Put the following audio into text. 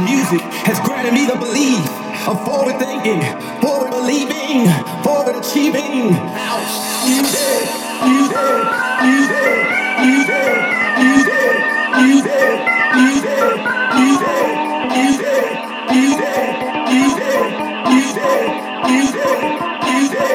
Music has granted me the belief of forward thinking, forward believing, forward achieving. Ouch. Music, music, music, music, music, music, music, music, music, music, music, music, music, music.